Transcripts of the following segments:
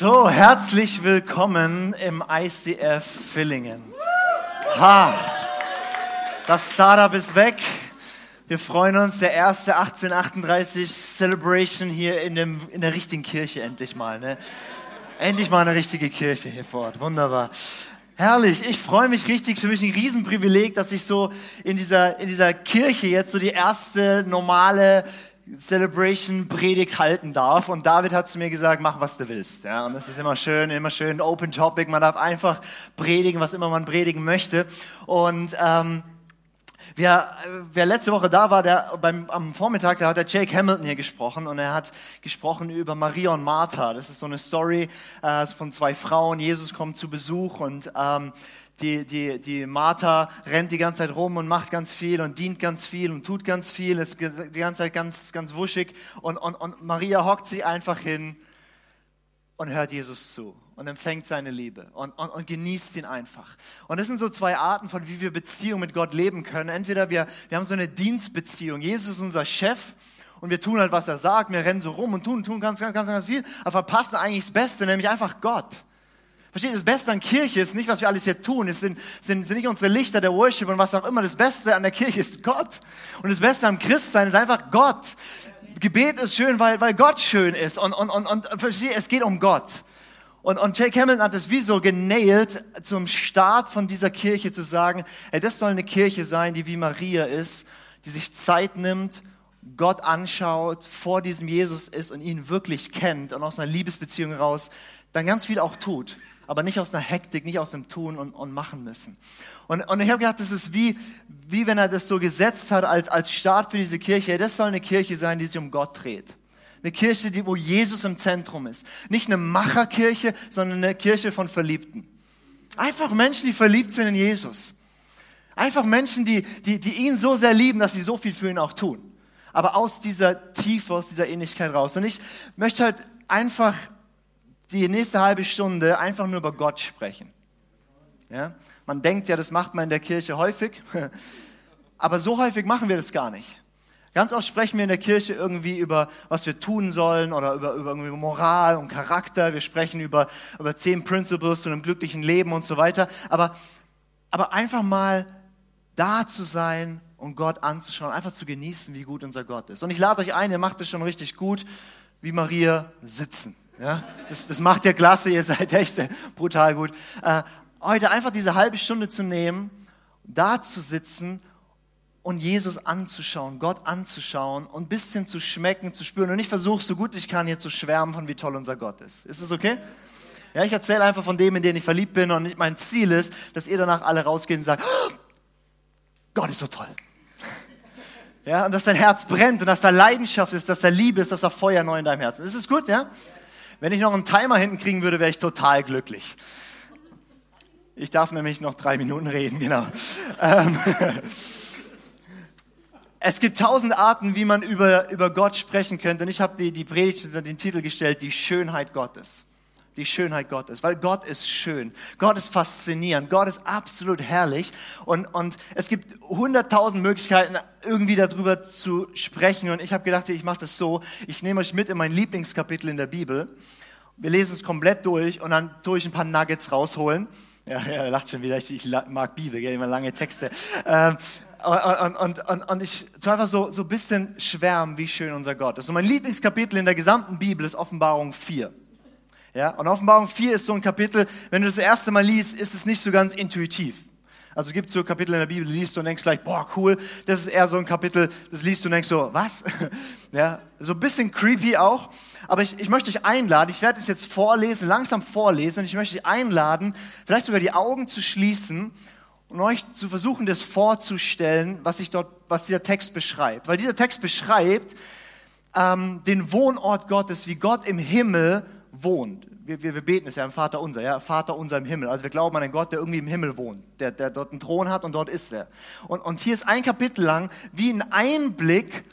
So, herzlich willkommen im ICF Villingen. Ha, das Startup ist weg. Wir freuen uns, der erste 1838 Celebration hier in, dem, in der richtigen Kirche endlich mal. Ne? Endlich mal eine richtige Kirche hier vor Ort. Wunderbar. Herrlich, ich freue mich richtig. Für mich ein Riesenprivileg, dass ich so in dieser, in dieser Kirche jetzt so die erste normale Celebration Predigt halten darf. Und David hat zu mir gesagt, mach was du willst. Ja, und das ist immer schön, immer schön Open Topic. Man darf einfach predigen, was immer man predigen möchte. Und ähm, Wer, wer letzte Woche da war, der beim, am Vormittag, da hat der Jake Hamilton hier gesprochen und er hat gesprochen über Maria und Martha. Das ist so eine Story äh, von zwei Frauen. Jesus kommt zu Besuch und ähm, die, die, die Martha rennt die ganze Zeit rum und macht ganz viel und dient ganz viel und tut ganz viel, ist die ganze Zeit ganz, ganz wuschig und, und, und Maria hockt sie einfach hin und hört Jesus zu und empfängt seine Liebe und, und, und genießt ihn einfach. Und das sind so zwei Arten von, wie wir Beziehung mit Gott leben können. Entweder wir, wir haben so eine Dienstbeziehung. Jesus ist unser Chef und wir tun halt, was er sagt. Wir rennen so rum und tun, tun ganz, ganz, ganz, ganz viel, aber verpassen eigentlich das Beste, nämlich einfach Gott. Versteht, das Beste an Kirche ist nicht, was wir alles hier tun. Es sind, sind, sind nicht unsere Lichter der Worship und was auch immer. Das Beste an der Kirche ist Gott. Und das Beste am Christsein ist einfach Gott. Gebet ist schön, weil, weil Gott schön ist. Und, und, und, und versteht, es geht um Gott. Und, und Jake Hamilton hat es wie so genailt, zum Start von dieser Kirche zu sagen, ey, das soll eine Kirche sein, die wie Maria ist, die sich Zeit nimmt, Gott anschaut, vor diesem Jesus ist und ihn wirklich kennt und aus einer Liebesbeziehung raus dann ganz viel auch tut aber nicht aus einer Hektik, nicht aus dem Tun und, und Machen müssen. Und, und ich habe gedacht, das ist wie, wie wenn er das so gesetzt hat als, als Start für diese Kirche. Das soll eine Kirche sein, die sich um Gott dreht. Eine Kirche, die, wo Jesus im Zentrum ist. Nicht eine Macherkirche, sondern eine Kirche von Verliebten. Einfach Menschen, die verliebt sind in Jesus. Einfach Menschen, die, die, die ihn so sehr lieben, dass sie so viel für ihn auch tun. Aber aus dieser Tiefe, aus dieser Ähnlichkeit raus. Und ich möchte halt einfach die nächste halbe Stunde einfach nur über Gott sprechen. Ja? Man denkt ja, das macht man in der Kirche häufig, aber so häufig machen wir das gar nicht. Ganz oft sprechen wir in der Kirche irgendwie über, was wir tun sollen oder über, über irgendwie Moral und Charakter. Wir sprechen über, über zehn Principles zu einem glücklichen Leben und so weiter. Aber, aber einfach mal da zu sein und Gott anzuschauen, einfach zu genießen, wie gut unser Gott ist. Und ich lade euch ein, ihr macht es schon richtig gut, wie Maria sitzen. Ja, das, das macht ihr klasse, ihr seid echt brutal gut. Heute einfach diese halbe Stunde zu nehmen, da zu sitzen und Jesus anzuschauen, Gott anzuschauen und ein bisschen zu schmecken, zu spüren. Und ich versuche so gut ich kann hier zu schwärmen von wie toll unser Gott ist. Ist es okay? Ja, ich erzähle einfach von dem, in den ich verliebt bin und mein Ziel ist, dass ihr danach alle rausgeht und sagt, oh, Gott ist so toll. Ja, und dass dein Herz brennt und dass da Leidenschaft ist, dass da Liebe ist, dass da Feuer neu in deinem Herzen ist. Ist es gut, ja? Wenn ich noch einen Timer hinten kriegen würde, wäre ich total glücklich. Ich darf nämlich noch drei Minuten reden, genau. Ähm, es gibt tausend Arten, wie man über, über Gott sprechen könnte. Und ich habe die, die Predigt unter den Titel gestellt, die Schönheit Gottes. Die Schönheit Gottes, weil Gott ist schön. Gott ist faszinierend. Gott ist absolut herrlich. Und, und es gibt hunderttausend Möglichkeiten, irgendwie darüber zu sprechen. Und ich habe gedacht, ich mache das so. Ich nehme euch mit in mein Lieblingskapitel in der Bibel. Wir lesen es komplett durch und dann tue ich ein paar Nuggets rausholen. Ja, ja, lacht schon wieder. Ich, ich mag Bibel, gell, immer lange Texte. Ähm, und, und, und, und ich tue einfach so, so ein bisschen schwärmen, wie schön unser Gott ist. Und mein Lieblingskapitel in der gesamten Bibel ist Offenbarung 4. Ja, und Offenbarung 4 ist so ein Kapitel, wenn du das erste Mal liest, ist es nicht so ganz intuitiv. Also es gibt so Kapitel in der Bibel, liest du und denkst gleich, boah, cool. Das ist eher so ein Kapitel, das liest du und denkst so, was? ja, so ein bisschen creepy auch. Aber ich, ich möchte dich einladen, ich werde es jetzt vorlesen, langsam vorlesen und ich möchte dich einladen, vielleicht sogar die Augen zu schließen und euch zu versuchen, das vorzustellen, was sich dort, was dieser Text beschreibt. Weil dieser Text beschreibt ähm, den Wohnort Gottes, wie Gott im Himmel wohnt. Wir, wir, wir beten es ja im Vater unser, ja, Vater unser im Himmel. Also wir glauben an einen Gott, der irgendwie im Himmel wohnt, der, der dort einen Thron hat und dort ist er. Und, und hier ist ein Kapitel lang wie ein Einblick,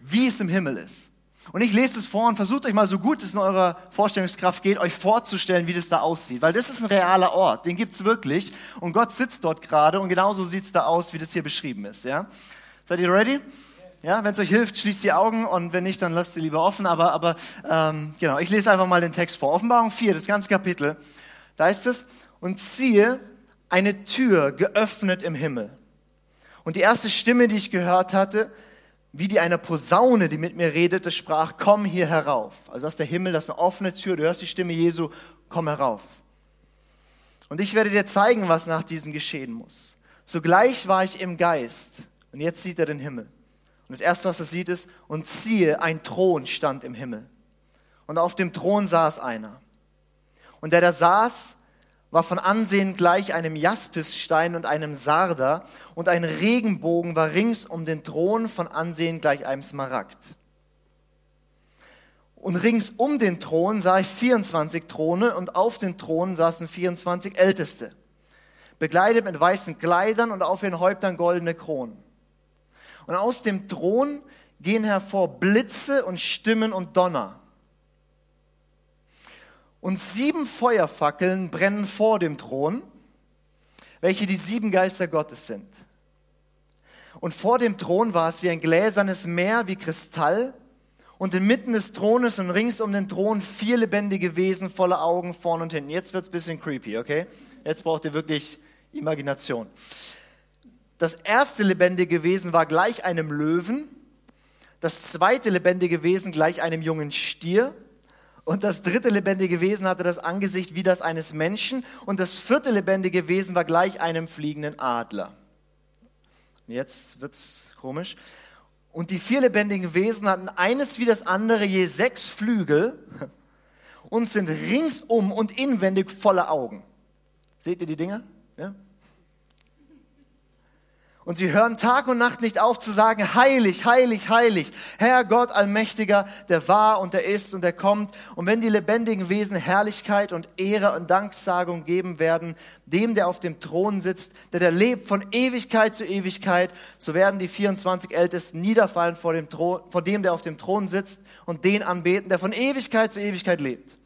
wie es im Himmel ist. Und ich lese es vor und versucht euch mal so gut es in eurer Vorstellungskraft geht, euch vorzustellen, wie das da aussieht. Weil das ist ein realer Ort, den gibt's wirklich. Und Gott sitzt dort gerade und genauso sieht's da aus, wie das hier beschrieben ist. Ja? Seid ihr ready? Ja, wenn es euch hilft, schließt die Augen und wenn nicht, dann lasst sie lieber offen. Aber, aber ähm, genau, ich lese einfach mal den Text vor. Offenbarung 4, das ganze Kapitel. Da ist es, und siehe, eine Tür geöffnet im Himmel. Und die erste Stimme, die ich gehört hatte, wie die einer Posaune, die mit mir redete, sprach, komm hier herauf. Also ist der Himmel, das ist eine offene Tür, du hörst die Stimme Jesu, komm herauf. Und ich werde dir zeigen, was nach diesem geschehen muss. Sogleich war ich im Geist und jetzt sieht er den Himmel. Und das Erste, was er sieht, ist, und siehe, ein Thron stand im Himmel. Und auf dem Thron saß einer. Und der da saß, war von Ansehen gleich einem Jaspisstein und einem Sarder, und ein Regenbogen war rings um den Thron von Ansehen gleich einem Smaragd. Und rings um den Thron sah ich 24 Throne, und auf den Thronen saßen 24 Älteste, begleitet mit weißen Kleidern und auf ihren Häuptern goldene Kronen. Und aus dem Thron gehen hervor Blitze und Stimmen und Donner. Und sieben Feuerfackeln brennen vor dem Thron, welche die sieben Geister Gottes sind. Und vor dem Thron war es wie ein gläsernes Meer, wie Kristall. Und inmitten des Thrones und rings um den Thron vier lebendige Wesen voller Augen vorn und hinten. Jetzt wird's bisschen creepy, okay? Jetzt braucht ihr wirklich Imagination. Das erste lebendige Wesen war gleich einem Löwen. Das zweite lebendige Wesen gleich einem jungen Stier. Und das dritte lebendige Wesen hatte das Angesicht wie das eines Menschen. Und das vierte lebendige Wesen war gleich einem fliegenden Adler. Jetzt wird's komisch. Und die vier lebendigen Wesen hatten eines wie das andere je sechs Flügel und sind ringsum und inwendig voller Augen. Seht ihr die Dinge? Und sie hören Tag und Nacht nicht auf zu sagen, heilig, heilig, heilig, Herr Gott Allmächtiger, der war und der ist und der kommt. Und wenn die lebendigen Wesen Herrlichkeit und Ehre und Danksagung geben werden, dem, der auf dem Thron sitzt, der der lebt von Ewigkeit zu Ewigkeit, so werden die 24 Ältesten niederfallen vor dem, Thron, vor dem, der auf dem Thron sitzt und den anbeten, der von Ewigkeit zu Ewigkeit lebt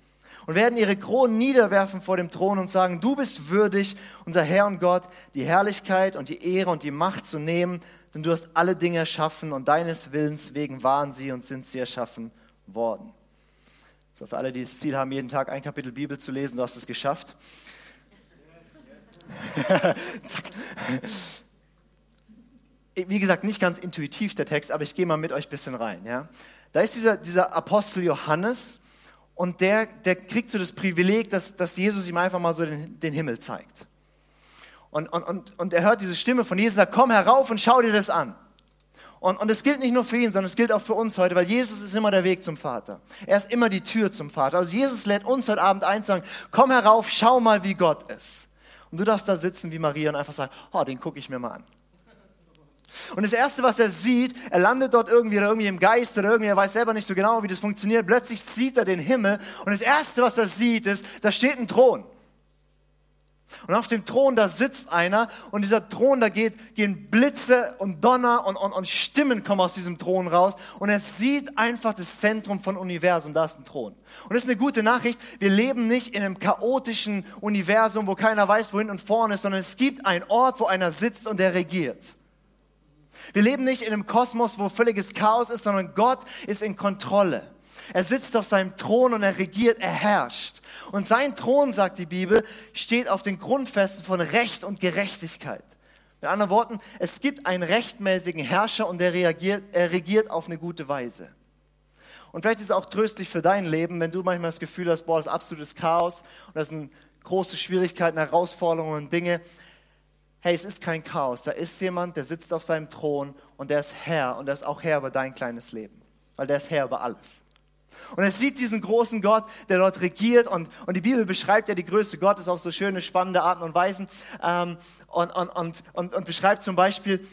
und werden ihre Kronen niederwerfen vor dem Thron und sagen, du bist würdig, unser Herr und Gott, die Herrlichkeit und die Ehre und die Macht zu nehmen, denn du hast alle Dinge erschaffen und deines Willens wegen waren sie und sind sie erschaffen worden. So, für alle, die das Ziel haben, jeden Tag ein Kapitel Bibel zu lesen, du hast es geschafft. Zack. Wie gesagt, nicht ganz intuitiv der Text, aber ich gehe mal mit euch ein bisschen rein. Ja? Da ist dieser, dieser Apostel Johannes, und der, der kriegt so das Privileg, dass, dass Jesus ihm einfach mal so den, den Himmel zeigt. Und, und, und, und er hört diese Stimme von Jesus, sagt, komm herauf und schau dir das an. Und, und es gilt nicht nur für ihn, sondern es gilt auch für uns heute, weil Jesus ist immer der Weg zum Vater. Er ist immer die Tür zum Vater. Also Jesus lädt uns heute Abend ein, sagen, komm herauf, schau mal, wie Gott ist. Und du darfst da sitzen wie Maria und einfach sagen, oh, den gucke ich mir mal an. Und das Erste, was er sieht, er landet dort irgendwie oder irgendwie im Geist oder irgendwie, er weiß selber nicht so genau, wie das funktioniert. Plötzlich sieht er den Himmel und das Erste, was er sieht, ist, da steht ein Thron. Und auf dem Thron, da sitzt einer und dieser Thron, da geht, gehen Blitze und Donner und, und, und Stimmen kommen aus diesem Thron raus und er sieht einfach das Zentrum von Universum, da ist ein Thron. Und das ist eine gute Nachricht, wir leben nicht in einem chaotischen Universum, wo keiner weiß, wohin und vorne ist, sondern es gibt einen Ort, wo einer sitzt und der regiert. Wir leben nicht in einem Kosmos, wo völliges Chaos ist, sondern Gott ist in Kontrolle. Er sitzt auf seinem Thron und er regiert, er herrscht. Und sein Thron, sagt die Bibel, steht auf den Grundfesten von Recht und Gerechtigkeit. Mit anderen Worten, es gibt einen rechtmäßigen Herrscher und er reagiert, er regiert auf eine gute Weise. Und vielleicht ist es auch tröstlich für dein Leben, wenn du manchmal das Gefühl hast, boah, das ist absolutes Chaos und das sind große Schwierigkeiten, Herausforderungen und Dinge hey, es ist kein Chaos. Da ist jemand, der sitzt auf seinem Thron und der ist Herr und der ist auch Herr über dein kleines Leben, weil der ist Herr über alles. Und er sieht diesen großen Gott, der dort regiert und, und die Bibel beschreibt ja die Größe Gottes auf so schöne, spannende Arten und Weisen ähm, und, und, und, und, und beschreibt zum Beispiel,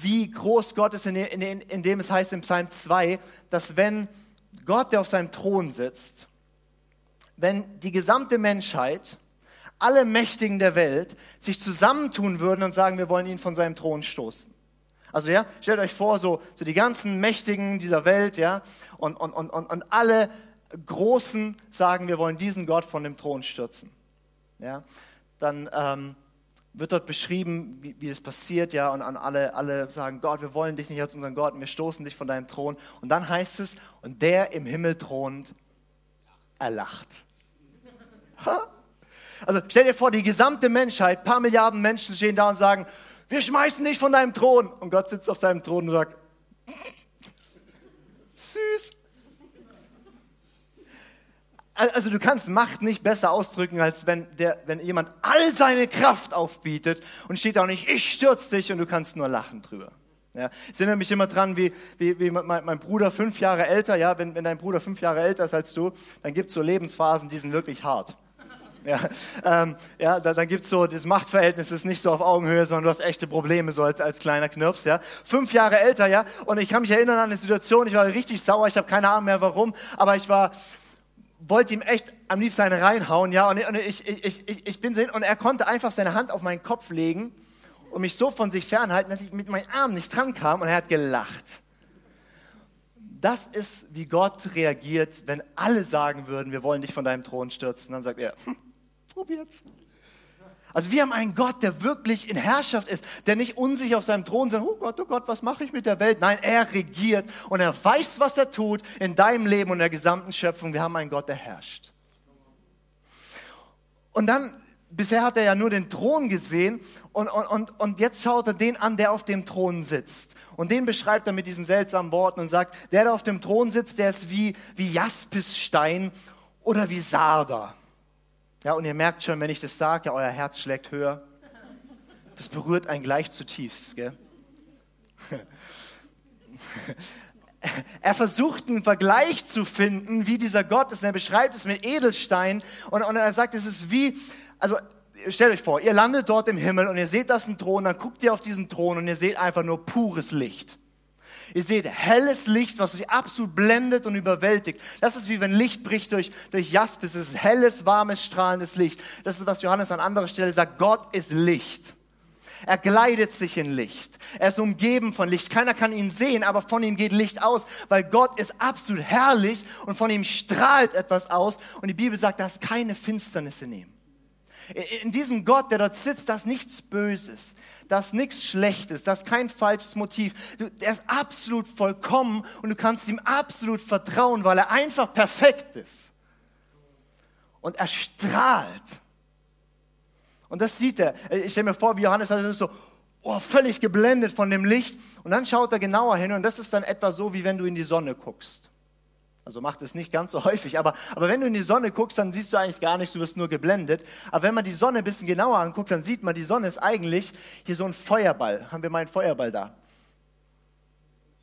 wie groß Gott ist, in, in, in dem es heißt im Psalm 2, dass wenn Gott, der auf seinem Thron sitzt, wenn die gesamte Menschheit alle Mächtigen der Welt sich zusammentun würden und sagen, wir wollen ihn von seinem Thron stoßen. Also ja, stellt euch vor, so, so die ganzen Mächtigen dieser Welt, ja, und, und, und, und, alle Großen sagen, wir wollen diesen Gott von dem Thron stürzen. Ja, dann ähm, wird dort beschrieben, wie, wie das passiert, ja, und an alle, alle sagen, Gott, wir wollen dich nicht als unseren Gott, und wir stoßen dich von deinem Thron. Und dann heißt es, und der im Himmel thront, erlacht. Ha? Also stell dir vor, die gesamte Menschheit, paar Milliarden Menschen stehen da und sagen, wir schmeißen dich von deinem Thron. Und Gott sitzt auf seinem Thron und sagt, süß. Also du kannst Macht nicht besser ausdrücken, als wenn, der, wenn jemand all seine Kraft aufbietet und steht auch nicht, ich stürz dich und du kannst nur lachen drüber. Ja, ich erinnere mich immer dran, wie, wie, wie mein, mein, Bruder fünf Jahre älter, ja, wenn, wenn dein Bruder fünf Jahre älter ist als du, dann gibt es so Lebensphasen, die sind wirklich hart. Ja, ähm, ja dann, dann gibt es so, das Machtverhältnis ist nicht so auf Augenhöhe, sondern du hast echte Probleme so als, als kleiner Knirps. Ja. Fünf Jahre älter, ja, und ich kann mich erinnern an eine Situation, ich war richtig sauer, ich habe keine Ahnung mehr warum, aber ich war, wollte ihm echt am liebsten eine reinhauen, ja, und, ich, ich, ich, ich bin so hin und er konnte einfach seine Hand auf meinen Kopf legen und mich so von sich fernhalten, dass ich mit meinen Armen nicht dran kam und er hat gelacht. Das ist, wie Gott reagiert, wenn alle sagen würden, wir wollen dich von deinem Thron stürzen. Dann sagt er, hm, probiert's. Also wir haben einen Gott, der wirklich in Herrschaft ist, der nicht unsicher auf seinem Thron sagt, oh Gott, oh Gott, was mache ich mit der Welt? Nein, er regiert und er weiß, was er tut in deinem Leben und der gesamten Schöpfung. Wir haben einen Gott, der herrscht. Und dann bisher hat er ja nur den Thron gesehen und, und, und, jetzt schaut er den an, der auf dem Thron sitzt. Und den beschreibt er mit diesen seltsamen Worten und sagt, der, der auf dem Thron sitzt, der ist wie, wie Jaspisstein oder wie Sarder. Ja, und ihr merkt schon, wenn ich das sage, ja, euer Herz schlägt höher. Das berührt einen gleich zutiefst. Gell? er versucht einen Vergleich zu finden, wie dieser Gott ist. Und er beschreibt es mit Edelstein. Und, und er sagt, es ist wie, also stellt euch vor, ihr landet dort im Himmel und ihr seht das ein Thron, dann guckt ihr auf diesen Thron und ihr seht einfach nur pures Licht. Ihr seht helles Licht, was euch absolut blendet und überwältigt. Das ist wie wenn Licht bricht durch, durch Jaspis. Es ist helles, warmes, strahlendes Licht. Das ist, was Johannes an anderer Stelle sagt. Gott ist Licht. Er kleidet sich in Licht. Er ist umgeben von Licht. Keiner kann ihn sehen, aber von ihm geht Licht aus, weil Gott ist absolut herrlich und von ihm strahlt etwas aus. Und die Bibel sagt, da ist keine Finsternis in ihm. In diesem Gott, der dort sitzt, da nichts Böses, da nichts Schlechtes, da kein falsches Motiv. Er ist absolut vollkommen und du kannst ihm absolut vertrauen, weil er einfach perfekt ist. Und er strahlt. Und das sieht er. Ich stelle mir vor, wie Johannes also so oh, völlig geblendet von dem Licht. Und dann schaut er genauer hin und das ist dann etwa so, wie wenn du in die Sonne guckst. Also macht es nicht ganz so häufig, aber, aber wenn du in die Sonne guckst, dann siehst du eigentlich gar nichts, du wirst nur geblendet. Aber wenn man die Sonne ein bisschen genauer anguckt, dann sieht man, die Sonne ist eigentlich hier so ein Feuerball. Haben wir mal einen Feuerball da?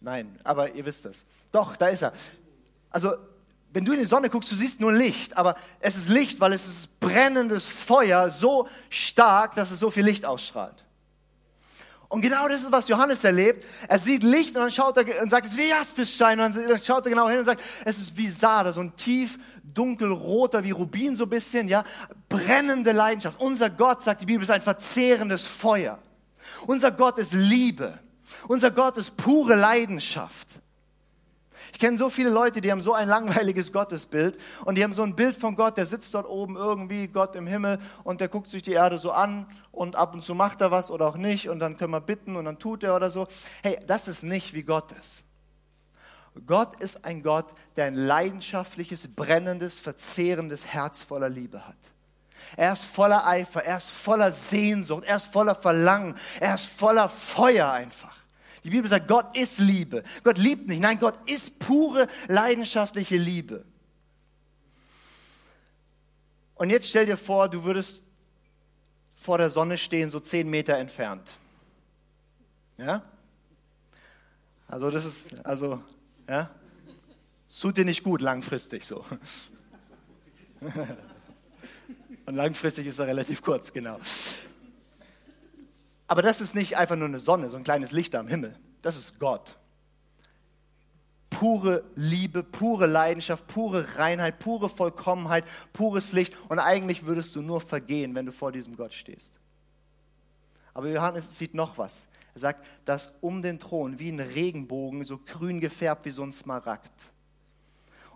Nein, aber ihr wisst es. Doch, da ist er. Also, wenn du in die Sonne guckst, du siehst nur Licht, aber es ist Licht, weil es ist brennendes Feuer so stark, dass es so viel Licht ausstrahlt. Und genau das ist, was Johannes erlebt. Er sieht Licht und dann schaut er und sagt, es ist wie Jaspisstein. Und dann schaut er genau hin und sagt, es ist wie Sarder, so ein tief dunkelroter, wie Rubin so ein bisschen, ja. Brennende Leidenschaft. Unser Gott, sagt die Bibel, ist ein verzehrendes Feuer. Unser Gott ist Liebe. Unser Gott ist pure Leidenschaft. Ich kenne so viele Leute, die haben so ein langweiliges Gottesbild und die haben so ein Bild von Gott, der sitzt dort oben irgendwie, Gott im Himmel und der guckt sich die Erde so an und ab und zu macht er was oder auch nicht und dann können wir bitten und dann tut er oder so. Hey, das ist nicht wie Gott ist. Gott ist ein Gott, der ein leidenschaftliches, brennendes, verzehrendes Herz voller Liebe hat. Er ist voller Eifer, er ist voller Sehnsucht, er ist voller Verlangen, er ist voller Feuer einfach. Die Bibel sagt, Gott ist Liebe. Gott liebt nicht. Nein, Gott ist pure, leidenschaftliche Liebe. Und jetzt stell dir vor, du würdest vor der Sonne stehen, so zehn Meter entfernt. Ja? Also das ist, also, ja? Es tut dir nicht gut langfristig so. Und langfristig ist er relativ kurz, genau. Aber das ist nicht einfach nur eine Sonne, so ein kleines Licht am Himmel. Das ist Gott. Pure Liebe, pure Leidenschaft, pure Reinheit, pure Vollkommenheit, pures Licht. Und eigentlich würdest du nur vergehen, wenn du vor diesem Gott stehst. Aber Johannes sieht noch was. Er sagt, dass um den Thron wie ein Regenbogen, so grün gefärbt wie so ein Smaragd.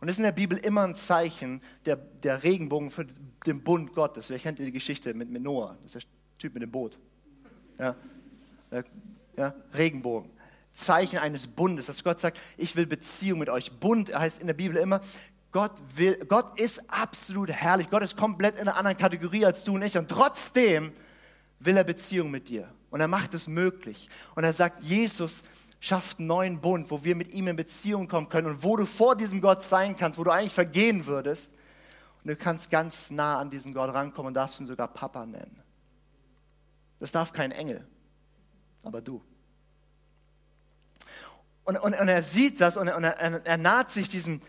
Und das ist in der Bibel immer ein Zeichen, der, der Regenbogen für den Bund Gottes. Vielleicht kennt die Geschichte mit Noah, das ist der Typ mit dem Boot. Ja, ja, Regenbogen. Zeichen eines Bundes, dass Gott sagt, ich will Beziehung mit euch. Bund heißt in der Bibel immer, Gott will, Gott ist absolut herrlich. Gott ist komplett in einer anderen Kategorie als du und ich. Und trotzdem will er Beziehung mit dir. Und er macht es möglich. Und er sagt, Jesus schafft einen neuen Bund, wo wir mit ihm in Beziehung kommen können und wo du vor diesem Gott sein kannst, wo du eigentlich vergehen würdest. Und du kannst ganz nah an diesen Gott rankommen und darfst ihn sogar Papa nennen. Das darf kein Engel, aber du. Und, und, und er sieht das und, er, und er, er naht sich diesem,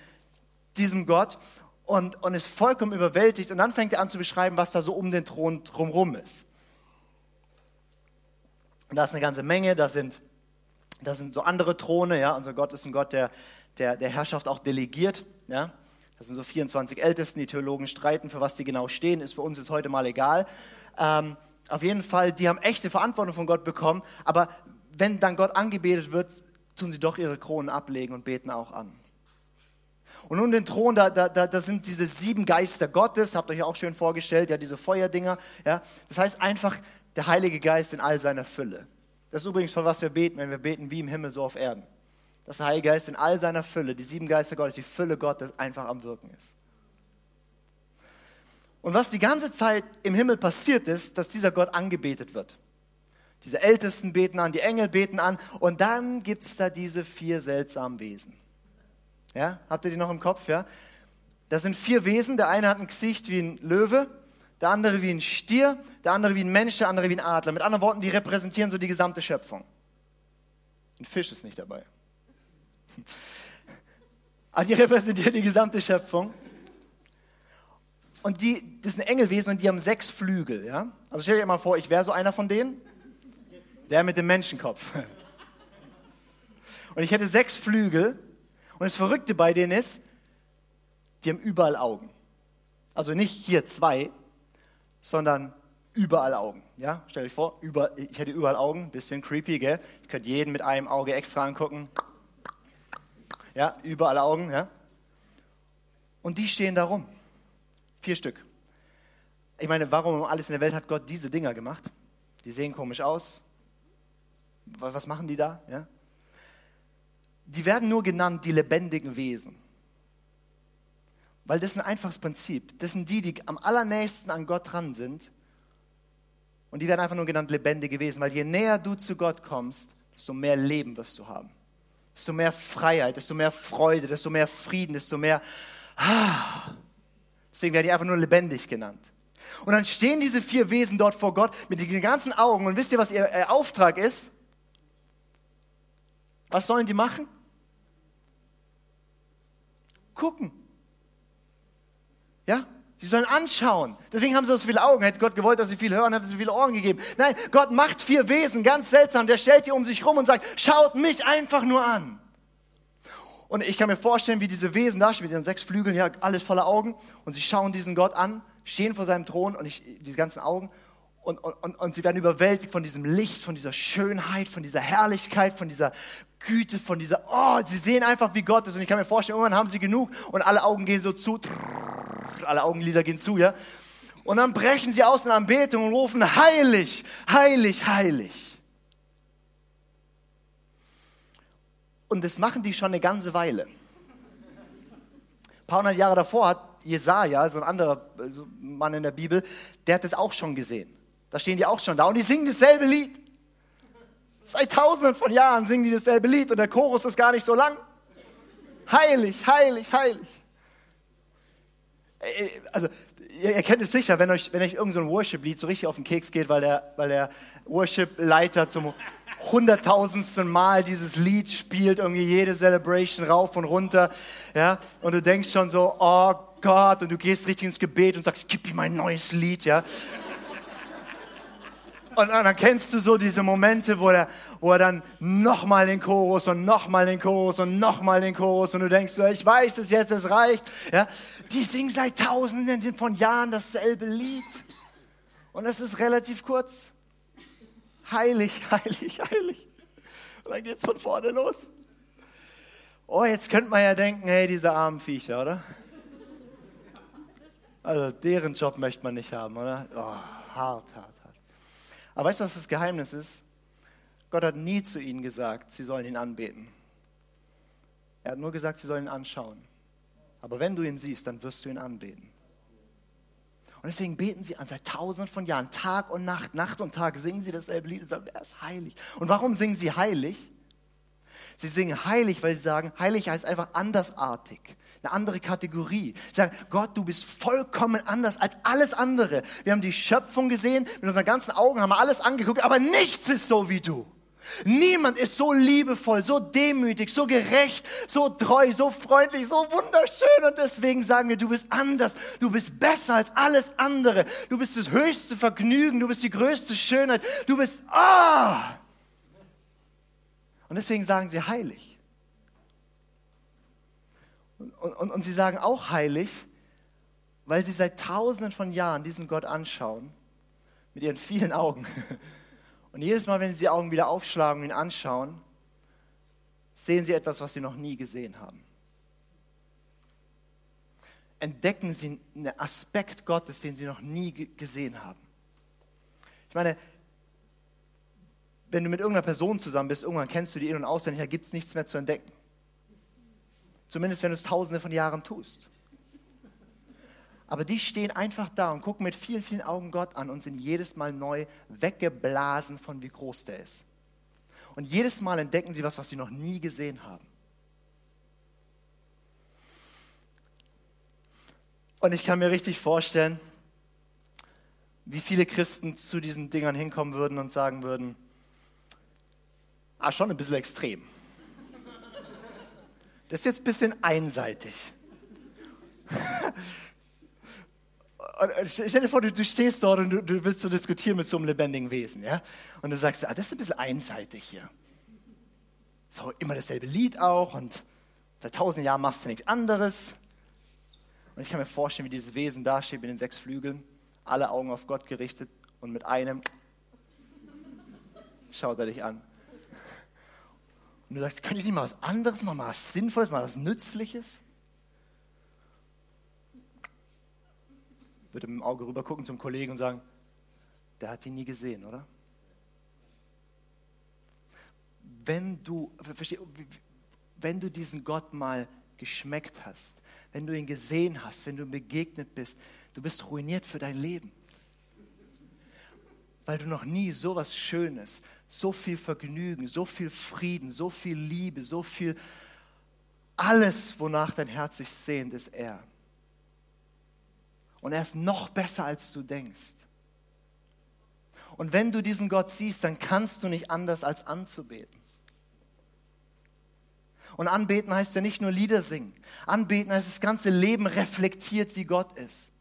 diesem Gott und, und ist vollkommen überwältigt. Und dann fängt er an zu beschreiben, was da so um den Thron drumherum ist. Und da ist eine ganze Menge, da sind, da sind so andere Throne. Ja? Unser Gott ist ein Gott, der, der, der Herrschaft auch delegiert. Ja? Das sind so 24 Ältesten, die Theologen streiten, für was die genau stehen, ist für uns jetzt heute mal egal. Ähm, auf jeden Fall, die haben echte Verantwortung von Gott bekommen, aber wenn dann Gott angebetet wird, tun sie doch ihre Kronen ablegen und beten auch an. Und um den Thron, da, da, da sind diese sieben Geister Gottes, habt euch auch schön vorgestellt, ja, diese Feuerdinger. Ja. Das heißt einfach der Heilige Geist in all seiner Fülle. Das ist übrigens, von was wir beten, wenn wir beten wie im Himmel, so auf Erden. Dass der Heilige Geist in all seiner Fülle, die sieben Geister Gottes, die Fülle Gottes einfach am Wirken ist. Und was die ganze Zeit im Himmel passiert ist, dass dieser Gott angebetet wird. Diese Ältesten beten an, die Engel beten an und dann gibt es da diese vier seltsamen Wesen. Ja, habt ihr die noch im Kopf? Ja? Das sind vier Wesen. Der eine hat ein Gesicht wie ein Löwe, der andere wie ein Stier, der andere wie ein Mensch, der andere wie ein Adler. Mit anderen Worten, die repräsentieren so die gesamte Schöpfung. Ein Fisch ist nicht dabei. Aber die repräsentieren die gesamte Schöpfung. Und die, das sind Engelwesen und die haben sechs Flügel. Ja? Also stell dir mal vor, ich wäre so einer von denen. Der mit dem Menschenkopf. Und ich hätte sechs Flügel. Und das Verrückte bei denen ist, die haben überall Augen. Also nicht hier zwei, sondern überall Augen. Ja, stell dich vor, über, ich hätte überall Augen, bisschen creepy, gell? Ich könnte jeden mit einem Auge extra angucken. Ja, überall Augen, ja? Und die stehen da rum. Vier Stück. Ich meine, warum um alles in der Welt hat Gott diese Dinger gemacht? Die sehen komisch aus, was machen die da? Ja? Die werden nur genannt die lebendigen Wesen. Weil das ist ein einfaches Prinzip. Das sind die, die am allernächsten an Gott dran sind. Und die werden einfach nur genannt lebendige Wesen, weil je näher du zu Gott kommst, desto mehr Leben wirst du haben. Desto mehr Freiheit, desto mehr Freude, desto mehr Frieden, desto mehr. Ah. Deswegen werden die einfach nur lebendig genannt. Und dann stehen diese vier Wesen dort vor Gott mit den ganzen Augen. Und wisst ihr, was ihr Auftrag ist? Was sollen die machen? Gucken. Ja? Sie sollen anschauen. Deswegen haben sie so viele Augen. Hätte Gott gewollt, dass sie viel hören, hätte sie viele Ohren gegeben. Nein, Gott macht vier Wesen, ganz seltsam. Der stellt die um sich rum und sagt, schaut mich einfach nur an. Und ich kann mir vorstellen, wie diese Wesen da stehen mit ihren sechs Flügeln, ja, alles voller Augen. Und sie schauen diesen Gott an, stehen vor seinem Thron und ich, diese ganzen Augen und, und, und sie werden überwältigt von diesem Licht, von dieser Schönheit, von dieser Herrlichkeit, von dieser Güte, von dieser, oh, sie sehen einfach, wie Gott ist. Und ich kann mir vorstellen, irgendwann haben sie genug und alle Augen gehen so zu, alle Augenlider gehen zu, ja. Und dann brechen sie aus in Anbetung und rufen, heilig, heilig, heilig. Und das machen die schon eine ganze Weile. Ein paar hundert Jahre davor hat Jesaja, so ein anderer Mann in der Bibel, der hat das auch schon gesehen. Da stehen die auch schon da und die singen dasselbe Lied. Seit tausenden von Jahren singen die dasselbe Lied und der Chorus ist gar nicht so lang. Heilig, heilig, heilig. Äh, also, ihr, kennt es sicher, wenn euch, wenn euch irgendein so Worship-Lied so richtig auf den Keks geht, weil der, weil der Worship-Leiter zum hunderttausendsten Mal dieses Lied spielt, irgendwie jede Celebration rauf und runter, ja, und du denkst schon so, oh Gott, und du gehst richtig ins Gebet und sagst, gib mir mein neues Lied, ja. Und dann kennst du so diese Momente, wo er, wo er dann nochmal den Chorus und nochmal den Chorus und nochmal den Chorus und du denkst ich weiß es jetzt, es reicht. Ja? Die singen seit tausenden von Jahren dasselbe Lied. Und es ist relativ kurz. Heilig, heilig, heilig. Und dann geht's von vorne los. Oh, jetzt könnte man ja denken, hey, diese armen Viecher, oder? Also deren Job möchte man nicht haben, oder? Oh, hart, hart, hart. Aber weißt du, was das Geheimnis ist? Gott hat nie zu ihnen gesagt, sie sollen ihn anbeten. Er hat nur gesagt, sie sollen ihn anschauen. Aber wenn du ihn siehst, dann wirst du ihn anbeten. Und deswegen beten sie an seit tausenden von Jahren, Tag und Nacht, Nacht und Tag singen sie dasselbe Lied und sagen, er ist heilig. Und warum singen sie heilig? Sie singen heilig, weil sie sagen, heilig heißt einfach andersartig, eine andere Kategorie. Sie sagen, Gott, du bist vollkommen anders als alles andere. Wir haben die Schöpfung gesehen, mit unseren ganzen Augen haben wir alles angeguckt, aber nichts ist so wie du. Niemand ist so liebevoll, so demütig, so gerecht, so treu, so freundlich, so wunderschön. Und deswegen sagen wir, du bist anders, du bist besser als alles andere. Du bist das höchste Vergnügen, du bist die größte Schönheit, du bist, ah! Und deswegen sagen sie heilig. Und, und, und sie sagen auch heilig, weil sie seit tausenden von Jahren diesen Gott anschauen, mit ihren vielen Augen. Und jedes Mal, wenn sie die Augen wieder aufschlagen und ihn anschauen, sehen sie etwas, was sie noch nie gesehen haben. Entdecken sie einen Aspekt Gottes, den sie noch nie gesehen haben. Ich meine, wenn du mit irgendeiner Person zusammen bist, irgendwann kennst du die in- und auswendig, da gibt es nichts mehr zu entdecken. Zumindest wenn du es tausende von Jahren tust. Aber die stehen einfach da und gucken mit vielen, vielen Augen Gott an und sind jedes Mal neu weggeblasen von wie groß der ist. Und jedes Mal entdecken sie was, was sie noch nie gesehen haben. Und ich kann mir richtig vorstellen, wie viele Christen zu diesen Dingern hinkommen würden und sagen würden, ah, schon ein bisschen extrem. Das ist jetzt ein bisschen einseitig. Stell dir vor, du, du stehst dort und du, du, willst so diskutieren mit so einem lebendigen Wesen, ja? Und du sagst, ah, das ist ein bisschen einseitig hier. So, immer dasselbe Lied auch und seit tausend Jahren machst du nichts anderes. Und ich kann mir vorstellen, wie dieses Wesen da steht mit den sechs Flügeln, alle Augen auf Gott gerichtet und mit einem schaut er dich an. Und du sagst, könnte ich nicht mal was anderes machen, mal was Sinnvolles, mal was Nützliches? Würde mit dem Auge rüber gucken zum Kollegen und sagen, der hat ihn nie gesehen, oder? Wenn du, wenn du diesen Gott mal geschmeckt hast, wenn du ihn gesehen hast, wenn du ihm begegnet bist, du bist ruiniert für dein Leben. Weil du noch nie so was Schönes, so viel Vergnügen, so viel Frieden, so viel Liebe, so viel alles, wonach dein Herz sich sehnt, ist er. Und er ist noch besser, als du denkst. Und wenn du diesen Gott siehst, dann kannst du nicht anders als anzubeten. Und anbeten heißt ja nicht nur Lieder singen. Anbeten heißt das ganze Leben reflektiert, wie Gott ist.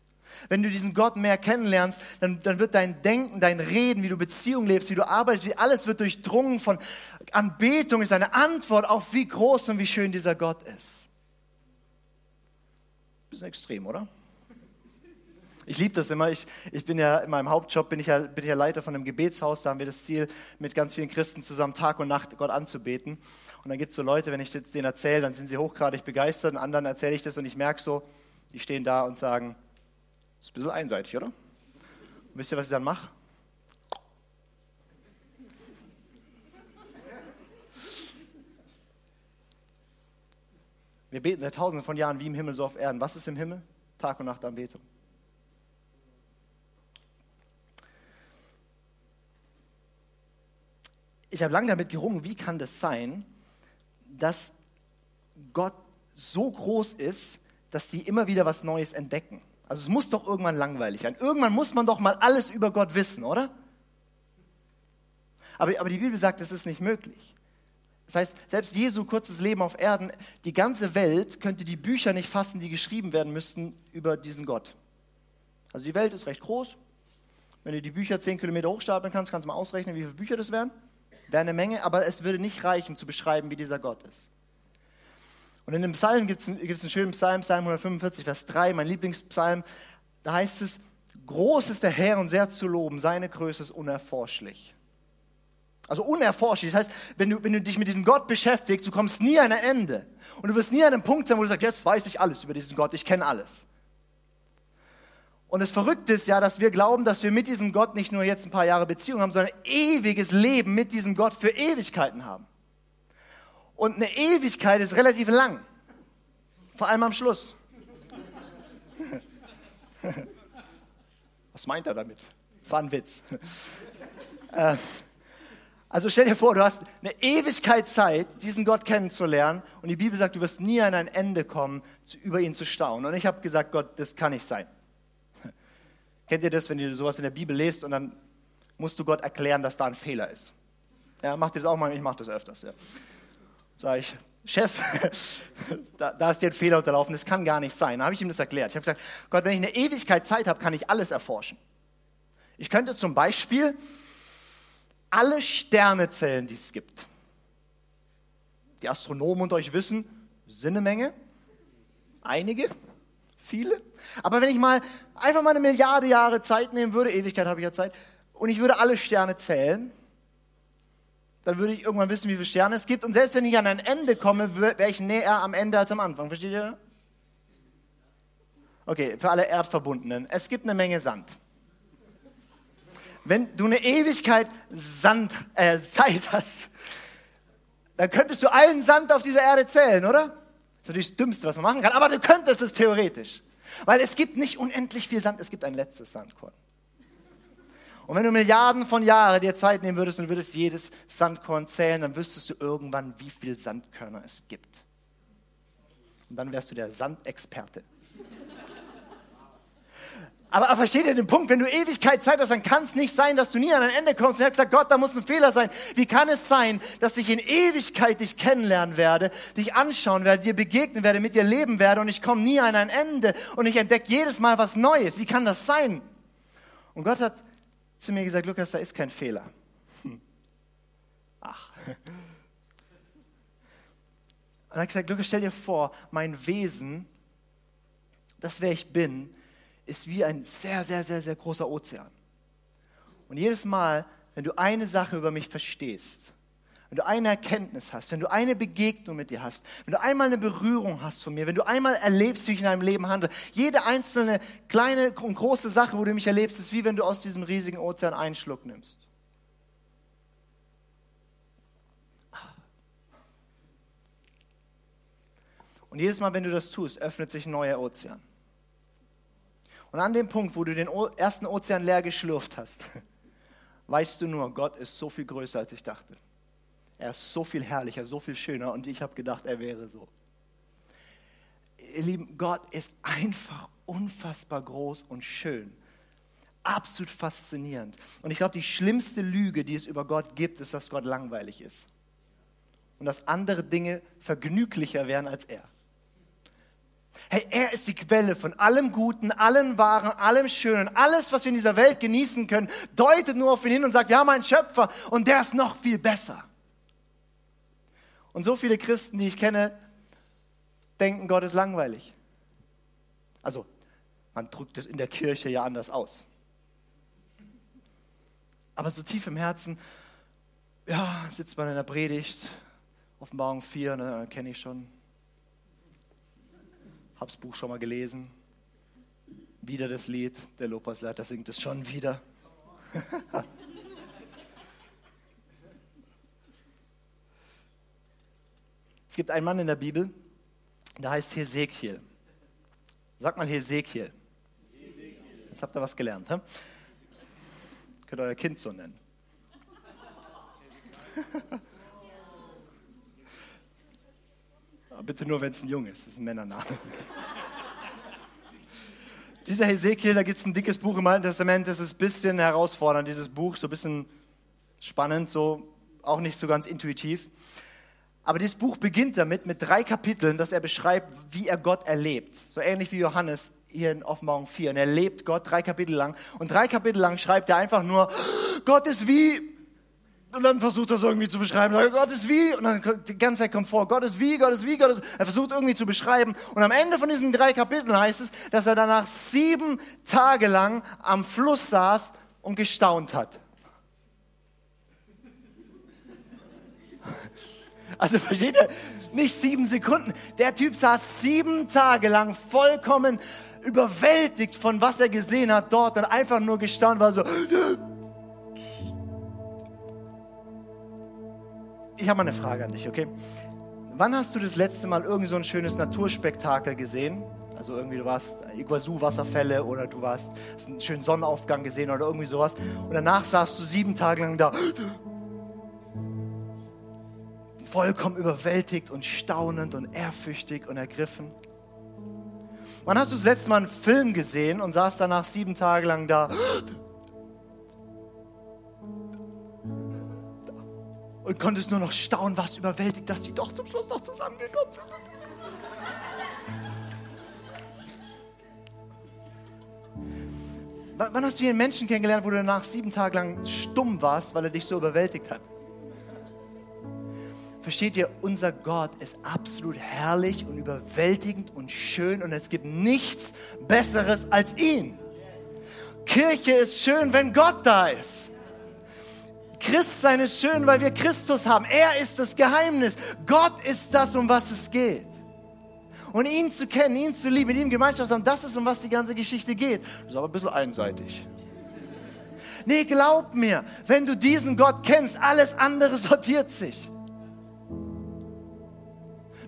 Wenn du diesen Gott mehr kennenlernst, dann, dann wird dein Denken, dein Reden, wie du Beziehung lebst, wie du arbeitest, wie alles wird durchdrungen von Anbetung, ist eine Antwort auf wie groß und wie schön dieser Gott ist. Bisschen extrem, oder? Ich liebe das immer. Ich, ich bin ja in meinem Hauptjob, bin ich, ja, bin ich ja Leiter von einem Gebetshaus. Da haben wir das Ziel, mit ganz vielen Christen zusammen Tag und Nacht Gott anzubeten. Und dann gibt es so Leute, wenn ich denen erzähle, dann sind sie hochgradig begeistert. Und anderen erzähle ich das und ich merke so, die stehen da und sagen, das ist ein bisschen einseitig, oder? Und wisst ihr, was ich dann mache? Wir beten seit tausenden von Jahren wie im Himmel, so auf Erden. Was ist im Himmel? Tag und Nacht Anbetung. Ich habe lange damit gerungen, wie kann das sein, dass Gott so groß ist, dass die immer wieder was Neues entdecken. Also es muss doch irgendwann langweilig sein. Irgendwann muss man doch mal alles über Gott wissen, oder? Aber, aber die Bibel sagt, das ist nicht möglich. Das heißt, selbst Jesu kurzes Leben auf Erden, die ganze Welt könnte die Bücher nicht fassen, die geschrieben werden müssten über diesen Gott. Also die Welt ist recht groß. Wenn du die Bücher zehn Kilometer hochstapeln kannst, kannst du mal ausrechnen, wie viele Bücher das wären. Wäre eine Menge, aber es würde nicht reichen, zu beschreiben, wie dieser Gott ist. Und in dem Psalm gibt es einen, schönen Psalm, Psalm 145, Vers 3, mein Lieblingspsalm. Da heißt es, groß ist der Herr und sehr zu loben, seine Größe ist unerforschlich. Also unerforscht. Das heißt, wenn du, wenn du dich mit diesem Gott beschäftigst, du kommst nie an ein Ende. Und du wirst nie an einem Punkt sein, wo du sagst, jetzt weiß ich alles über diesen Gott, ich kenne alles. Und das Verrückte ist ja, dass wir glauben, dass wir mit diesem Gott nicht nur jetzt ein paar Jahre Beziehung haben, sondern ewiges Leben mit diesem Gott für Ewigkeiten haben. Und eine Ewigkeit ist relativ lang. Vor allem am Schluss. Was meint er damit? Das war ein Witz. Äh, also stell dir vor, du hast eine Ewigkeit Zeit, diesen Gott kennenzulernen und die Bibel sagt, du wirst nie an ein Ende kommen, über ihn zu staunen. Und ich habe gesagt, Gott, das kann nicht sein. Kennt ihr das, wenn ihr sowas in der Bibel lest und dann musst du Gott erklären, dass da ein Fehler ist? Ja, macht ihr das auch mal? Ich mache das öfters. Ja. Sag ich, Chef, da, da, ist dir ein Fehler unterlaufen, das kann gar nicht sein. Da habe ich ihm das erklärt. Ich habe gesagt, Gott, wenn ich eine Ewigkeit Zeit habe, kann ich alles erforschen. Ich könnte zum Beispiel alle Sterne zählen, die es gibt. Die Astronomen unter euch wissen, Sinnemenge, einige, viele. Aber wenn ich mal einfach mal eine Milliarde Jahre Zeit nehmen würde, Ewigkeit habe ich ja Zeit, und ich würde alle Sterne zählen, dann würde ich irgendwann wissen, wie viele Sterne es gibt. Und selbst wenn ich an ein Ende komme, wäre ich näher am Ende als am Anfang. Versteht ihr? Okay, für alle Erdverbundenen. Es gibt eine Menge Sand. Wenn du eine Ewigkeit Sand, äh, Zeit hast, dann könntest du allen Sand auf dieser Erde zählen, oder? Das ist natürlich das Dümmste, was man machen kann, aber du könntest es theoretisch. Weil es gibt nicht unendlich viel Sand, es gibt ein letztes Sandkorn. Und wenn du Milliarden von Jahren dir Zeit nehmen würdest und würdest jedes Sandkorn zählen, dann wüsstest du irgendwann, wie viele Sandkörner es gibt. Und dann wärst du der Sandexperte. Aber, aber versteht ihr den Punkt? Wenn du Ewigkeit Zeit hast, dann kann es nicht sein, dass du nie an ein Ende kommst. Und ich habe gesagt, Gott, da muss ein Fehler sein. Wie kann es sein, dass ich in Ewigkeit dich kennenlernen werde, dich anschauen werde, dir begegnen werde, mit dir leben werde und ich komme nie an ein Ende und ich entdecke jedes Mal was Neues? Wie kann das sein? Und Gott hat zu mir gesagt, Lukas, da ist kein Fehler. Hm. Ach. Und er hat gesagt, Lukas, stell dir vor, mein Wesen, das wer ich bin, ist wie ein sehr, sehr, sehr, sehr großer Ozean. Und jedes Mal, wenn du eine Sache über mich verstehst, wenn du eine Erkenntnis hast, wenn du eine Begegnung mit dir hast, wenn du einmal eine Berührung hast von mir, wenn du einmal erlebst, wie ich in deinem Leben handle, jede einzelne kleine und große Sache, wo du mich erlebst, ist wie wenn du aus diesem riesigen Ozean einen Schluck nimmst. Und jedes Mal, wenn du das tust, öffnet sich ein neuer Ozean. Und an dem Punkt, wo du den ersten Ozean leer geschlürft hast, weißt du nur, Gott ist so viel größer, als ich dachte. Er ist so viel herrlicher, so viel schöner und ich habe gedacht, er wäre so. Ihr Lieben, Gott ist einfach unfassbar groß und schön. Absolut faszinierend. Und ich glaube, die schlimmste Lüge, die es über Gott gibt, ist, dass Gott langweilig ist. Und dass andere Dinge vergnüglicher wären als er. Hey, er ist die Quelle von allem Guten, allem Wahren, allem Schönen. Alles, was wir in dieser Welt genießen können, deutet nur auf ihn hin und sagt, wir haben einen Schöpfer und der ist noch viel besser. Und so viele Christen, die ich kenne, denken, Gott ist langweilig. Also, man drückt es in der Kirche ja anders aus. Aber so tief im Herzen, ja, sitzt man in der Predigt, Offenbarung 4, ne, kenne ich schon, Hab's Buch schon mal gelesen. Wieder das Lied, der Lobpreisleiter singt es schon wieder. es gibt einen Mann in der Bibel, der heißt Hesekiel. Sag mal Hesekiel. Jetzt habt ihr was gelernt. He? Könnt ihr euer Kind so nennen. Bitte nur, wenn es ein Junge ist. Das ist ein Männername. Dieser Hesekiel, da gibt es ein dickes Buch im Alten Testament, das ist ein bisschen herausfordernd, dieses Buch, so ein bisschen spannend, so auch nicht so ganz intuitiv. Aber dieses Buch beginnt damit, mit drei Kapiteln, dass er beschreibt, wie er Gott erlebt. So ähnlich wie Johannes hier in Offenbarung 4. Und er lebt Gott drei Kapitel lang. Und drei Kapitel lang schreibt er einfach nur, Gott ist wie und dann versucht er es irgendwie zu beschreiben. Sagt, Gott ist wie. Und dann die ganze Zeit kommt vor, Gott ist wie, Gott ist wie, Gott ist. Er versucht irgendwie zu beschreiben. Und am Ende von diesen drei Kapiteln heißt es, dass er danach sieben Tage lang am Fluss saß und gestaunt hat. Also versteht ihr? Nicht sieben Sekunden. Der Typ saß sieben Tage lang vollkommen überwältigt von was er gesehen hat dort und einfach nur gestanden war so. Ich habe mal eine Frage an dich, okay? Wann hast du das letzte Mal irgend so ein schönes Naturspektakel gesehen? Also irgendwie du warst Iguazu-Wasserfälle oder du warst, hast einen schönen Sonnenaufgang gesehen oder irgendwie sowas. Und danach saßt du sieben Tage lang da vollkommen überwältigt und staunend und ehrfürchtig und ergriffen. Wann hast du das letzte Mal einen Film gesehen und saß danach sieben Tage lang da und konntest nur noch staunen, was überwältigt, dass die doch zum Schluss noch zusammengekommen sind? Wann hast du hier einen Menschen kennengelernt, wo du danach sieben Tage lang stumm warst, weil er dich so überwältigt hat? Versteht ihr, unser Gott ist absolut herrlich und überwältigend und schön und es gibt nichts Besseres als ihn. Kirche ist schön, wenn Gott da ist. Christsein ist schön, weil wir Christus haben. Er ist das Geheimnis. Gott ist das, um was es geht. Und ihn zu kennen, ihn zu lieben, mit ihm Gemeinschaft zu haben, das ist, um was die ganze Geschichte geht. Das ist aber ein bisschen einseitig. Nee, glaub mir, wenn du diesen Gott kennst, alles andere sortiert sich.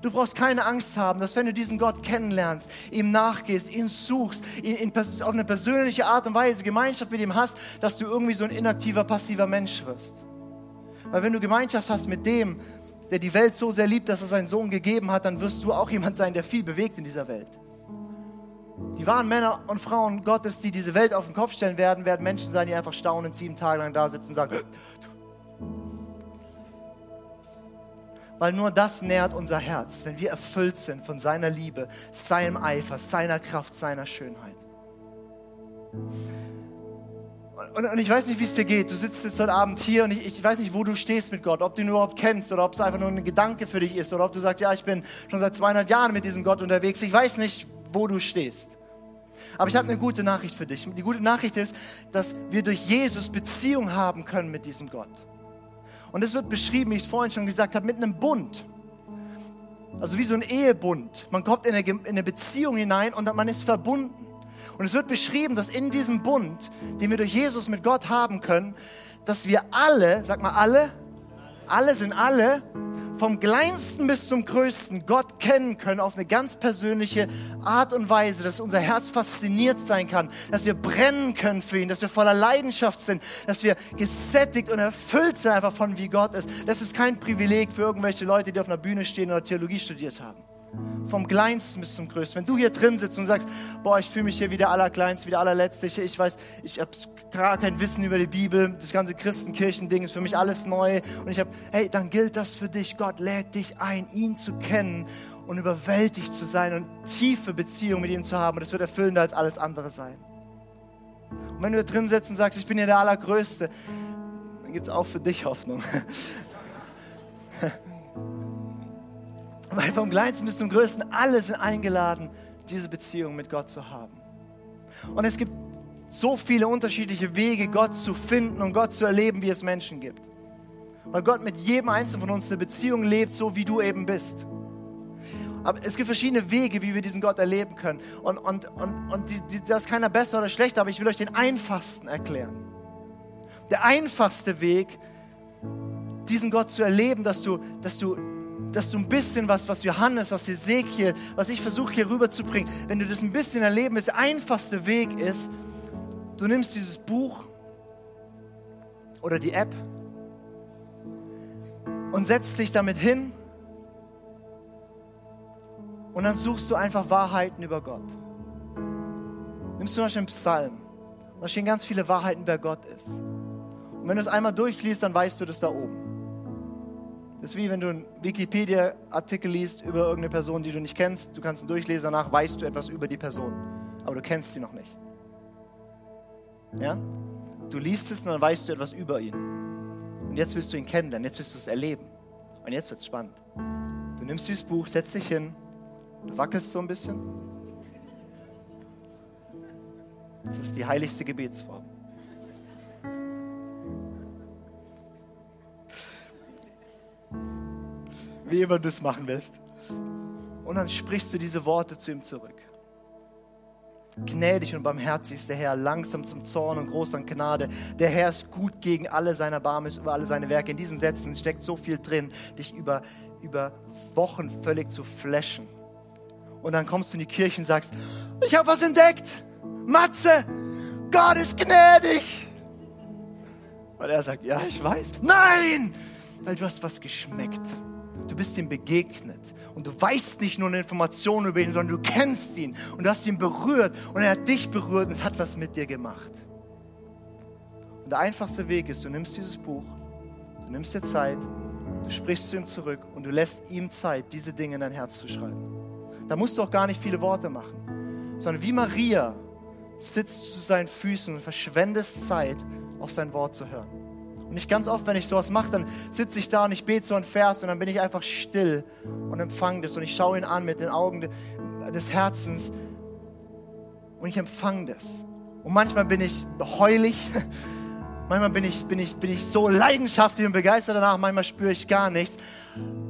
Du brauchst keine Angst haben, dass wenn du diesen Gott kennenlernst, ihm nachgehst, ihn suchst, ihn, pers- auf eine persönliche Art und Weise Gemeinschaft mit ihm hast, dass du irgendwie so ein inaktiver, passiver Mensch wirst. Weil wenn du Gemeinschaft hast mit dem, der die Welt so sehr liebt, dass er seinen Sohn gegeben hat, dann wirst du auch jemand sein, der viel bewegt in dieser Welt. Die wahren Männer und Frauen Gottes, die diese Welt auf den Kopf stellen werden, werden Menschen sein, die einfach staunend sieben Tage lang da sitzen und sagen, weil nur das nährt unser Herz, wenn wir erfüllt sind von seiner Liebe, seinem Eifer, seiner Kraft, seiner Schönheit. Und, und ich weiß nicht, wie es dir geht. Du sitzt jetzt heute Abend hier und ich, ich weiß nicht, wo du stehst mit Gott. Ob du ihn überhaupt kennst oder ob es einfach nur ein Gedanke für dich ist oder ob du sagst, ja, ich bin schon seit 200 Jahren mit diesem Gott unterwegs. Ich weiß nicht, wo du stehst. Aber ich habe eine gute Nachricht für dich. Die gute Nachricht ist, dass wir durch Jesus Beziehung haben können mit diesem Gott. Und es wird beschrieben, wie ich es vorhin schon gesagt habe, mit einem Bund. Also wie so ein Ehebund. Man kommt in eine, Beziehung hinein und man ist verbunden. Und es wird beschrieben, dass in diesem Bund, den wir durch Jesus mit Gott haben können, dass wir alle, sag mal alle, alle sind alle, vom kleinsten bis zum größten Gott kennen können auf eine ganz persönliche Art und Weise, dass unser Herz fasziniert sein kann, dass wir brennen können für ihn, dass wir voller Leidenschaft sind, dass wir gesättigt und erfüllt sind einfach von wie Gott ist. Das ist kein Privileg für irgendwelche Leute, die auf einer Bühne stehen oder Theologie studiert haben. Vom Kleinsten bis zum Größten. Wenn du hier drin sitzt und sagst, boah, ich fühle mich hier wie der Allerkleinste, wie der Allerletzte, ich, ich weiß, ich habe gar kein Wissen über die Bibel, das ganze Christenkirchending ist für mich alles neu und ich habe, hey, dann gilt das für dich. Gott lädt dich ein, ihn zu kennen und überwältigt zu sein und tiefe Beziehung mit ihm zu haben und das wird erfüllender als alles andere sein. Und wenn du hier drin sitzt und sagst, ich bin hier der Allergrößte, dann gibt es auch für dich Hoffnung. Weil vom Kleinsten bis zum Größten, alle sind eingeladen, diese Beziehung mit Gott zu haben. Und es gibt so viele unterschiedliche Wege, Gott zu finden und Gott zu erleben, wie es Menschen gibt. Weil Gott mit jedem Einzelnen von uns eine Beziehung lebt, so wie du eben bist. Aber es gibt verschiedene Wege, wie wir diesen Gott erleben können. Und, und, und, und die, die, da ist keiner besser oder schlechter, aber ich will euch den einfachsten erklären. Der einfachste Weg, diesen Gott zu erleben, dass du, dass du, dass du ein bisschen was, was Johannes, was Ezekiel, was ich versuche hier rüberzubringen, wenn du das ein bisschen erleben willst, der einfachste Weg ist, du nimmst dieses Buch oder die App und setzt dich damit hin und dann suchst du einfach Wahrheiten über Gott. Nimmst zum Beispiel einen Psalm. Da stehen ganz viele Wahrheiten, wer Gott ist. Und wenn du es einmal durchliest, dann weißt du das da oben. Das ist wie wenn du einen Wikipedia-Artikel liest über irgendeine Person, die du nicht kennst. Du kannst ihn durchlesen, danach weißt du etwas über die Person. Aber du kennst sie noch nicht. Ja? Du liest es und dann weißt du etwas über ihn. Und jetzt willst du ihn kennenlernen, jetzt willst du es erleben. Und jetzt wird es spannend. Du nimmst dieses Buch, setzt dich hin, du wackelst so ein bisschen. Das ist die heiligste Gebetsform. Du es machen willst. Und dann sprichst du diese Worte zu ihm zurück. Gnädig und barmherzig ist der Herr, langsam zum Zorn und groß an Gnade. Der Herr ist gut gegen alle seine Barmes, über alle seine Werke. In diesen Sätzen steckt so viel drin, dich über, über Wochen völlig zu flashen. Und dann kommst du in die Kirche und sagst, ich habe was entdeckt. Matze, Gott ist gnädig. Weil er sagt, ja, ich weiß. Nein, weil du hast was geschmeckt. Du bist ihm begegnet und du weißt nicht nur eine Information über ihn, sondern du kennst ihn und du hast ihn berührt und er hat dich berührt und es hat was mit dir gemacht. Und der einfachste Weg ist, du nimmst dieses Buch, du nimmst dir Zeit, du sprichst zu ihm zurück und du lässt ihm Zeit, diese Dinge in dein Herz zu schreiben. Da musst du auch gar nicht viele Worte machen, sondern wie Maria sitzt zu seinen Füßen und verschwendest Zeit, auf sein Wort zu hören. Und nicht ganz oft, wenn ich sowas mache, dann sitze ich da und ich bete so einen Vers und dann bin ich einfach still und empfange das und ich schaue ihn an mit den Augen des Herzens und ich empfange das. Und manchmal bin ich heulig, manchmal bin ich, bin, ich, bin ich so leidenschaftlich und begeistert danach, manchmal spüre ich gar nichts.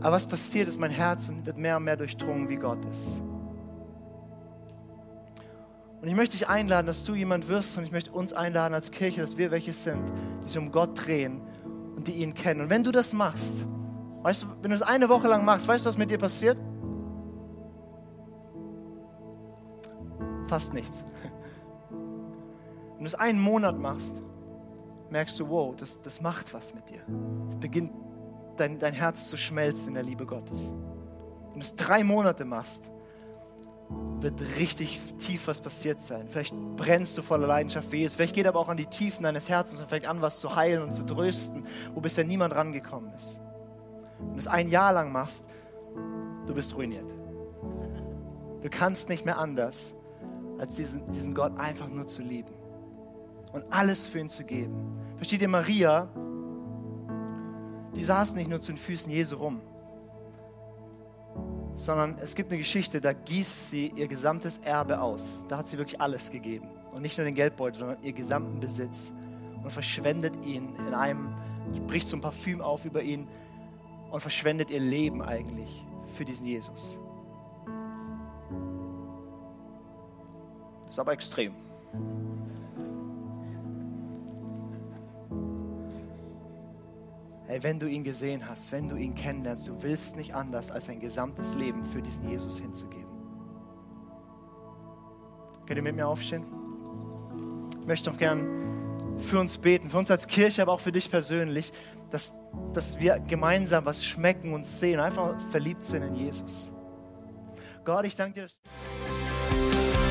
Aber was passiert ist, mein Herz wird mehr und mehr durchdrungen, wie Gott ist. Und ich möchte dich einladen, dass du jemand wirst und ich möchte uns einladen als Kirche, dass wir welche sind, die sich um Gott drehen und die ihn kennen. Und wenn du das machst, weißt du, wenn du es eine Woche lang machst, weißt du, was mit dir passiert? Fast nichts. Wenn du es einen Monat machst, merkst du, wow, das, das macht was mit dir. Es beginnt dein, dein Herz zu schmelzen in der Liebe Gottes. Wenn du es drei Monate machst, wird richtig tief was passiert sein. Vielleicht brennst du voller Leidenschaft für Jesus. Vielleicht geht aber auch an die Tiefen deines Herzens und fängt an, was zu heilen und zu trösten, wo bisher niemand rangekommen ist. Wenn du es ein Jahr lang machst, du bist ruiniert. Du kannst nicht mehr anders, als diesen, diesen Gott einfach nur zu lieben und alles für ihn zu geben. Versteht ihr, Maria, die saß nicht nur zu den Füßen Jesu rum sondern es gibt eine Geschichte, da gießt sie ihr gesamtes Erbe aus. Da hat sie wirklich alles gegeben. Und nicht nur den Geldbeutel, sondern ihr gesamten Besitz. Und verschwendet ihn in einem, bricht so ein Parfüm auf über ihn und verschwendet ihr Leben eigentlich für diesen Jesus. Das ist aber extrem. Hey, wenn du ihn gesehen hast, wenn du ihn kennenlernst, du willst nicht anders, als ein gesamtes Leben für diesen Jesus hinzugeben. Könnt ihr mit mir aufstehen? Ich möchte doch gern für uns beten, für uns als Kirche, aber auch für dich persönlich, dass, dass wir gemeinsam was schmecken und sehen, einfach verliebt sind in Jesus. Gott, ich danke dir.